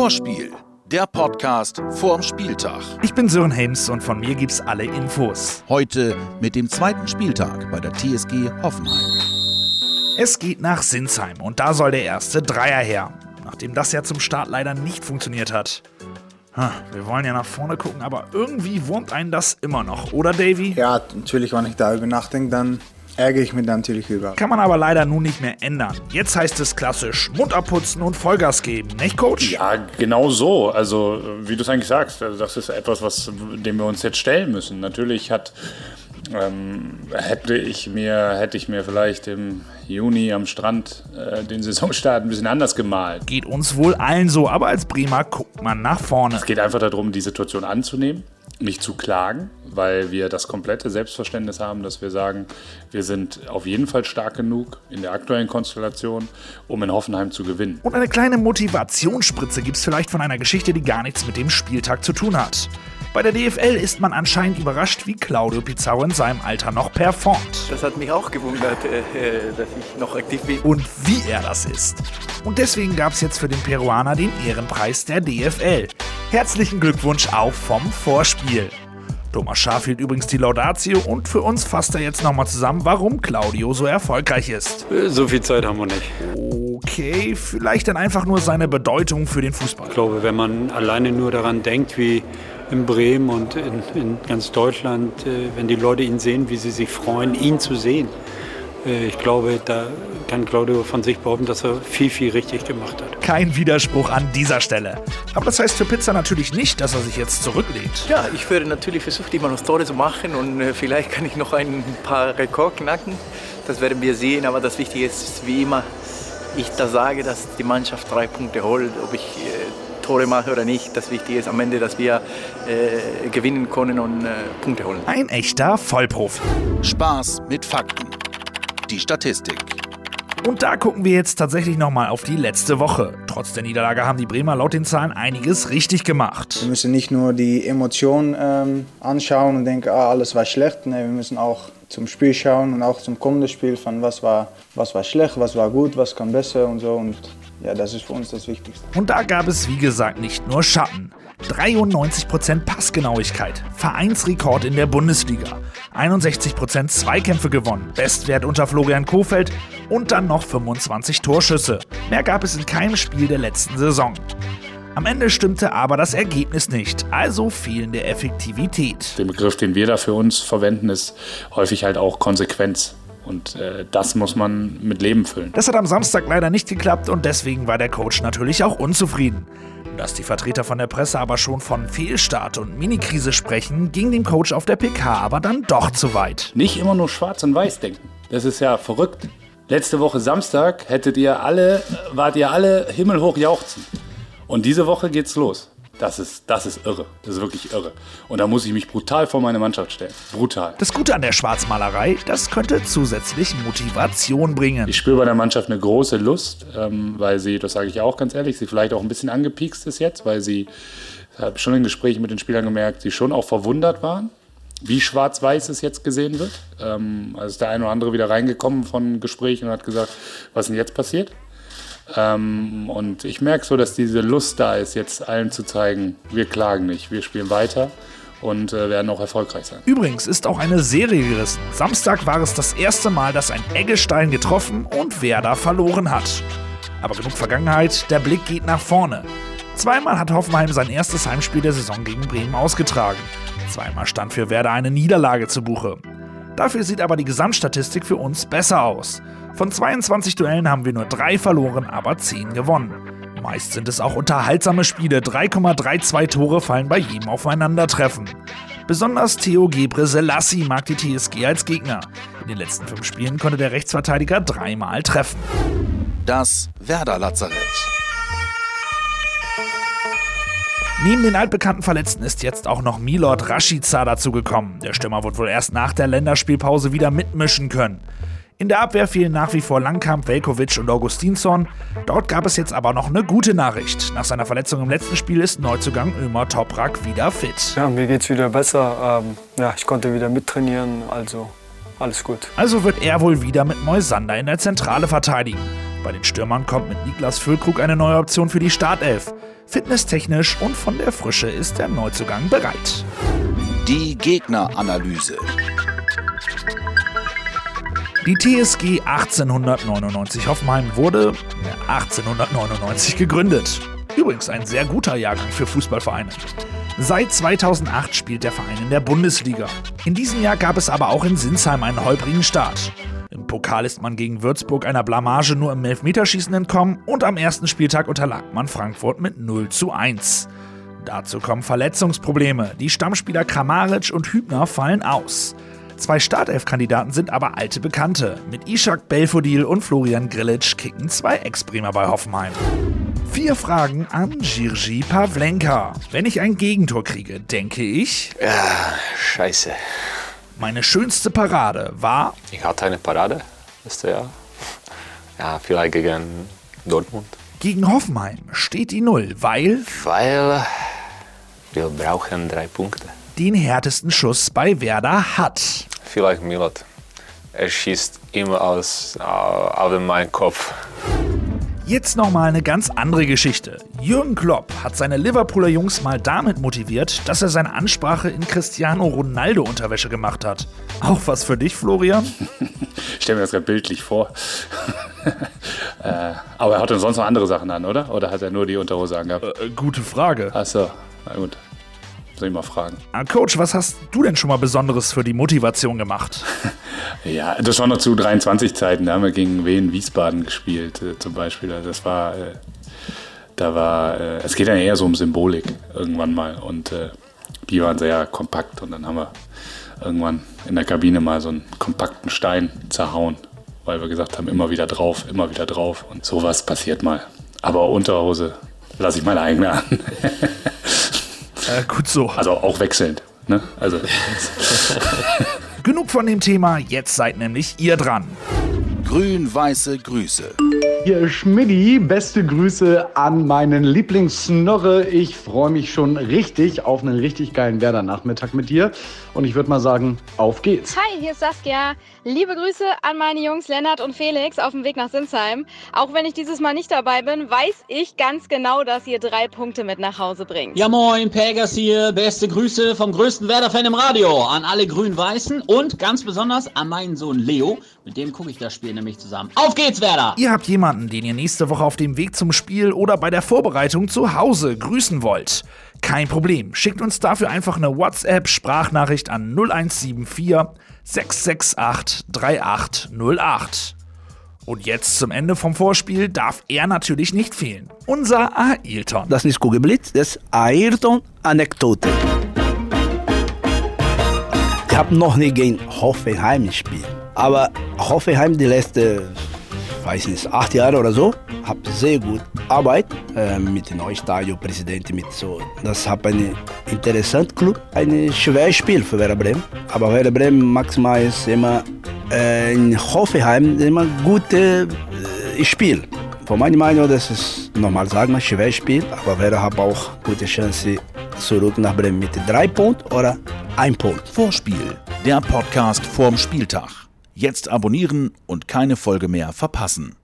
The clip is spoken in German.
Vorspiel, der Podcast vorm Spieltag. Ich bin Sören Helms und von mir gibt's alle Infos. Heute mit dem zweiten Spieltag bei der TSG Hoffenheim. Es geht nach Sinsheim und da soll der erste Dreier her. Nachdem das ja zum Start leider nicht funktioniert hat. Wir wollen ja nach vorne gucken, aber irgendwie wurmt einen das immer noch, oder Davy? Ja, natürlich, wenn ich darüber nachdenke, dann ärgere ich mich natürlich über. Kann man aber leider nun nicht mehr ändern. Jetzt heißt es klassisch Mund abputzen und Vollgas geben, nicht Coach? Ja, genau so. Also wie du es eigentlich sagst, also, das ist etwas, was, dem wir uns jetzt stellen müssen. Natürlich hat ähm, hätte ich mir hätte ich mir vielleicht im Juni am Strand äh, den Saisonstart ein bisschen anders gemalt. Geht uns wohl allen so, aber als Bremer guckt man nach vorne. Es geht einfach darum, die Situation anzunehmen nicht zu klagen, weil wir das komplette Selbstverständnis haben, dass wir sagen, wir sind auf jeden Fall stark genug in der aktuellen Konstellation, um in Hoffenheim zu gewinnen. Und eine kleine Motivationsspritze gibt es vielleicht von einer Geschichte, die gar nichts mit dem Spieltag zu tun hat. Bei der DFL ist man anscheinend überrascht, wie Claudio Pizarro in seinem Alter noch performt. Das hat mich auch gewundert, äh, äh, dass ich noch aktiv bin. Und wie er das ist. Und deswegen gab es jetzt für den Peruaner den Ehrenpreis der DFL. Herzlichen Glückwunsch auch vom Vorspiel. Thomas Schaaf hielt übrigens die Laudatio und für uns fasst er jetzt nochmal zusammen, warum Claudio so erfolgreich ist. So viel Zeit haben wir nicht. Okay, vielleicht dann einfach nur seine Bedeutung für den Fußball. Ich glaube, wenn man alleine nur daran denkt, wie in Bremen und in, in ganz Deutschland, äh, wenn die Leute ihn sehen, wie sie sich freuen, ihn zu sehen. Äh, ich glaube, da kann Claudio von sich behaupten, dass er viel, viel richtig gemacht hat. Kein Widerspruch an dieser Stelle. Aber das heißt für Pizza natürlich nicht, dass er sich jetzt zurücklehnt. Ja, ich werde natürlich versuchen, immer noch Tore zu machen und äh, vielleicht kann ich noch ein paar Rekord knacken. Das werden wir sehen, aber das Wichtige ist, wie immer, ich da sage, dass die Mannschaft drei Punkte holt, ob ich Tore mache oder nicht. Das Wichtige ist am Ende, dass wir äh, gewinnen können und äh, Punkte holen. Ein echter Vollprofi. Spaß mit Fakten. Die Statistik. Und da gucken wir jetzt tatsächlich nochmal auf die letzte Woche. Trotz der Niederlage haben die Bremer laut den Zahlen einiges richtig gemacht. Wir müssen nicht nur die Emotionen ähm, anschauen und denken, ah, alles war schlecht. Nee, wir müssen auch zum Spiel schauen und auch zum kommenden Spiel von was war, was war schlecht, was war gut, was kann besser und so. Und ja, das ist für uns das Wichtigste. Und da gab es, wie gesagt, nicht nur Schatten. 93% Passgenauigkeit, Vereinsrekord in der Bundesliga, 61% Zweikämpfe gewonnen, Bestwert unter Florian Kofeld und dann noch 25 Torschüsse. Mehr gab es in keinem Spiel der letzten Saison. Am Ende stimmte aber das Ergebnis nicht, also fehlende Effektivität. Der Begriff, den wir da für uns verwenden, ist häufig halt auch Konsequenz. Und äh, das muss man mit Leben füllen. Das hat am Samstag leider nicht geklappt und deswegen war der Coach natürlich auch unzufrieden. Dass die Vertreter von der Presse aber schon von Fehlstart und Minikrise sprechen, ging dem Coach auf der PK aber dann doch zu weit. Nicht immer nur schwarz und weiß denken. Das ist ja verrückt. Letzte Woche Samstag hättet ihr alle, wart ihr alle himmelhoch jauchzen. Und diese Woche geht's los. Das ist, das ist irre. Das ist wirklich irre. Und da muss ich mich brutal vor meine Mannschaft stellen. Brutal. Das Gute an der Schwarzmalerei, das könnte zusätzlich Motivation bringen. Ich spüre bei der Mannschaft eine große Lust, ähm, weil sie, das sage ich auch ganz ehrlich, sie vielleicht auch ein bisschen angepiekst ist jetzt, weil sie, ich habe schon in Gesprächen mit den Spielern gemerkt, sie schon auch verwundert waren, wie schwarz-weiß es jetzt gesehen wird. Ähm, also ist der eine oder andere wieder reingekommen von Gesprächen und hat gesagt, was ist denn jetzt passiert? Ähm, und ich merke so, dass diese Lust da ist, jetzt allen zu zeigen, wir klagen nicht, wir spielen weiter und äh, werden auch erfolgreich sein. Übrigens ist auch eine Serie gerissen. Samstag war es das erste Mal, dass ein Eggestein getroffen und Werder verloren hat. Aber genug Vergangenheit, der Blick geht nach vorne. Zweimal hat Hoffenheim sein erstes Heimspiel der Saison gegen Bremen ausgetragen. Zweimal stand für Werder eine Niederlage zu Buche. Dafür sieht aber die Gesamtstatistik für uns besser aus. Von 22 Duellen haben wir nur drei verloren, aber 10 gewonnen. Meist sind es auch unterhaltsame Spiele. 3,32 Tore fallen bei jedem Aufeinandertreffen. Besonders Theo Gebre Selassie mag die TSG als Gegner. In den letzten fünf Spielen konnte der Rechtsverteidiger dreimal treffen. Das Werder Neben den altbekannten Verletzten ist jetzt auch noch Milord Rashica dazugekommen. Der Stürmer wird wohl erst nach der Länderspielpause wieder mitmischen können. In der Abwehr fehlen nach wie vor Langkamp, Velkovic und Augustinsson. Dort gab es jetzt aber noch eine gute Nachricht. Nach seiner Verletzung im letzten Spiel ist Neuzugang Ömer Toprak wieder fit. Ja, mir geht's wieder besser. Ähm, ja, ich konnte wieder mittrainieren, also alles gut. Also wird er wohl wieder mit Moisander in der Zentrale verteidigen. Bei den Stürmern kommt mit Niklas Füllkrug eine neue Option für die Startelf. Fitnesstechnisch und von der Frische ist der Neuzugang bereit. Die Gegneranalyse. Die TSG 1899 Hoffenheim wurde 1899 gegründet. Übrigens ein sehr guter Jahrgang für Fußballvereine. Seit 2008 spielt der Verein in der Bundesliga. In diesem Jahr gab es aber auch in Sinsheim einen holprigen Start. Pokal ist man gegen Würzburg einer Blamage nur im Elfmeterschießen entkommen und am ersten Spieltag unterlag man Frankfurt mit 0 zu 1. Dazu kommen Verletzungsprobleme. Die Stammspieler Kramaric und Hübner fallen aus. Zwei Startelf-Kandidaten sind aber alte Bekannte. Mit Ishak Belfodil und Florian Grillitsch kicken zwei Ex-Bremer bei Hoffenheim. Vier Fragen an Jirji Pavlenka. Wenn ich ein Gegentor kriege, denke ich. Ja, scheiße. Meine schönste Parade war. Ich hatte eine Parade letztes Jahr. Ja, vielleicht gegen Dortmund. Gegen Hoffenheim steht die Null, weil. Weil wir brauchen drei Punkte. Den härtesten Schuss bei Werder hat. Vielleicht Milat. Er schießt immer aus, äh, auf meinen Kopf. Jetzt nochmal eine ganz andere Geschichte. Jürgen Klopp hat seine Liverpooler Jungs mal damit motiviert, dass er seine Ansprache in Cristiano Ronaldo Unterwäsche gemacht hat. Auch was für dich, Florian? Ich stelle mir das gerade bildlich vor. äh, aber er hatte sonst noch andere Sachen an, oder? Oder hat er nur die Unterhose angehabt? Äh, gute Frage. Achso, na gut. Soll ich mal fragen. Ah, Coach, was hast du denn schon mal Besonderes für die Motivation gemacht? Ja, das war noch zu 23-Zeiten. Da haben wir gegen Wien Wiesbaden gespielt, äh, zum Beispiel. Also das war, äh, da war, äh, es geht ja eher so um Symbolik irgendwann mal. Und äh, die waren sehr kompakt. Und dann haben wir irgendwann in der Kabine mal so einen kompakten Stein zerhauen, weil wir gesagt haben, immer wieder drauf, immer wieder drauf. Und sowas passiert mal. Aber Unterhose lasse ich meine eigene an. Äh, gut so. Also auch wechselnd. Ne? Also. Genug von dem Thema, jetzt seid nämlich ihr dran. Grün-weiße Grüße. Hier Schmidti, beste Grüße an meinen Lieblingssnorre. Ich freue mich schon richtig auf einen richtig geilen Werder-Nachmittag mit dir. Und ich würde mal sagen, auf geht's. Hi, hier ist Saskia. Liebe Grüße an meine Jungs Lennart und Felix auf dem Weg nach Sinsheim. Auch wenn ich dieses Mal nicht dabei bin, weiß ich ganz genau, dass ihr drei Punkte mit nach Hause bringt. Ja moin, Pegas hier. Beste Grüße vom größten Werder-Fan im Radio an alle Grün-Weißen und ganz besonders an meinen Sohn Leo. Mit dem gucke ich das Spiel nämlich zusammen. Auf geht's, Werder! Ihr habt jemanden, den ihr nächste Woche auf dem Weg zum Spiel oder bei der Vorbereitung zu Hause grüßen wollt. Kein Problem. Schickt uns dafür einfach eine WhatsApp-Sprachnachricht an 0174 668 3808. Und jetzt zum Ende vom Vorspiel darf er natürlich nicht fehlen. Unser Ailton. Das ist Kugelblitz, das Ayrton-Anekdote. Ich habe noch nie gegen Hoffenheim gespielt. Aber Hoffenheim die letzten, weiß nicht, acht Jahre oder so, habe sehr gut Arbeit äh, mit dem neuen Stadionpräsidenten mit so. Das hat einen interessanten Club, ein schweres Spiel für Werder Bremen. Aber Werder Bremen maximal ist immer äh, in Hoffenheim immer gutes äh, Spiel. Von meiner Meinung, das ist normal sagen, ein schweres Spiel, aber Werder hat auch gute Chance zurück nach Bremen mit drei Punkten oder ein Punkt. Vorspiel, der Podcast vorm Spieltag. Jetzt abonnieren und keine Folge mehr verpassen.